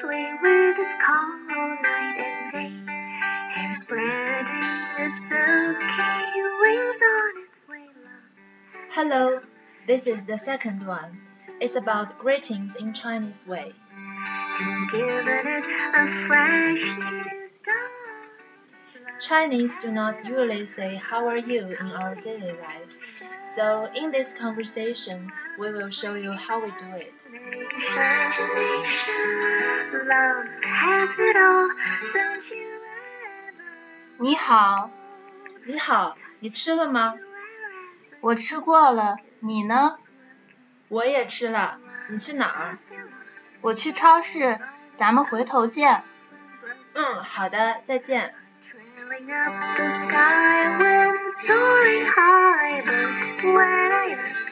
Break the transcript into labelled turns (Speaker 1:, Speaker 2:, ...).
Speaker 1: call night and day. Hair spreading its silky wings on its way.
Speaker 2: Hello, this is the second one. It's about greetings in Chinese way.
Speaker 1: and given it a fresh new start.
Speaker 2: Chinese do not usually say how are you in our daily life. So in this conversation, we will show you how we do it.
Speaker 1: Love has it all, don't you ever
Speaker 3: 你好，
Speaker 2: 你好，你吃了吗？
Speaker 3: 我吃过了，你呢？
Speaker 2: 我也吃了。你去哪儿？
Speaker 3: 我去超市，咱们回头见。
Speaker 2: 嗯，好的，再见。
Speaker 1: Filling up the sky when soaring high, but when I ask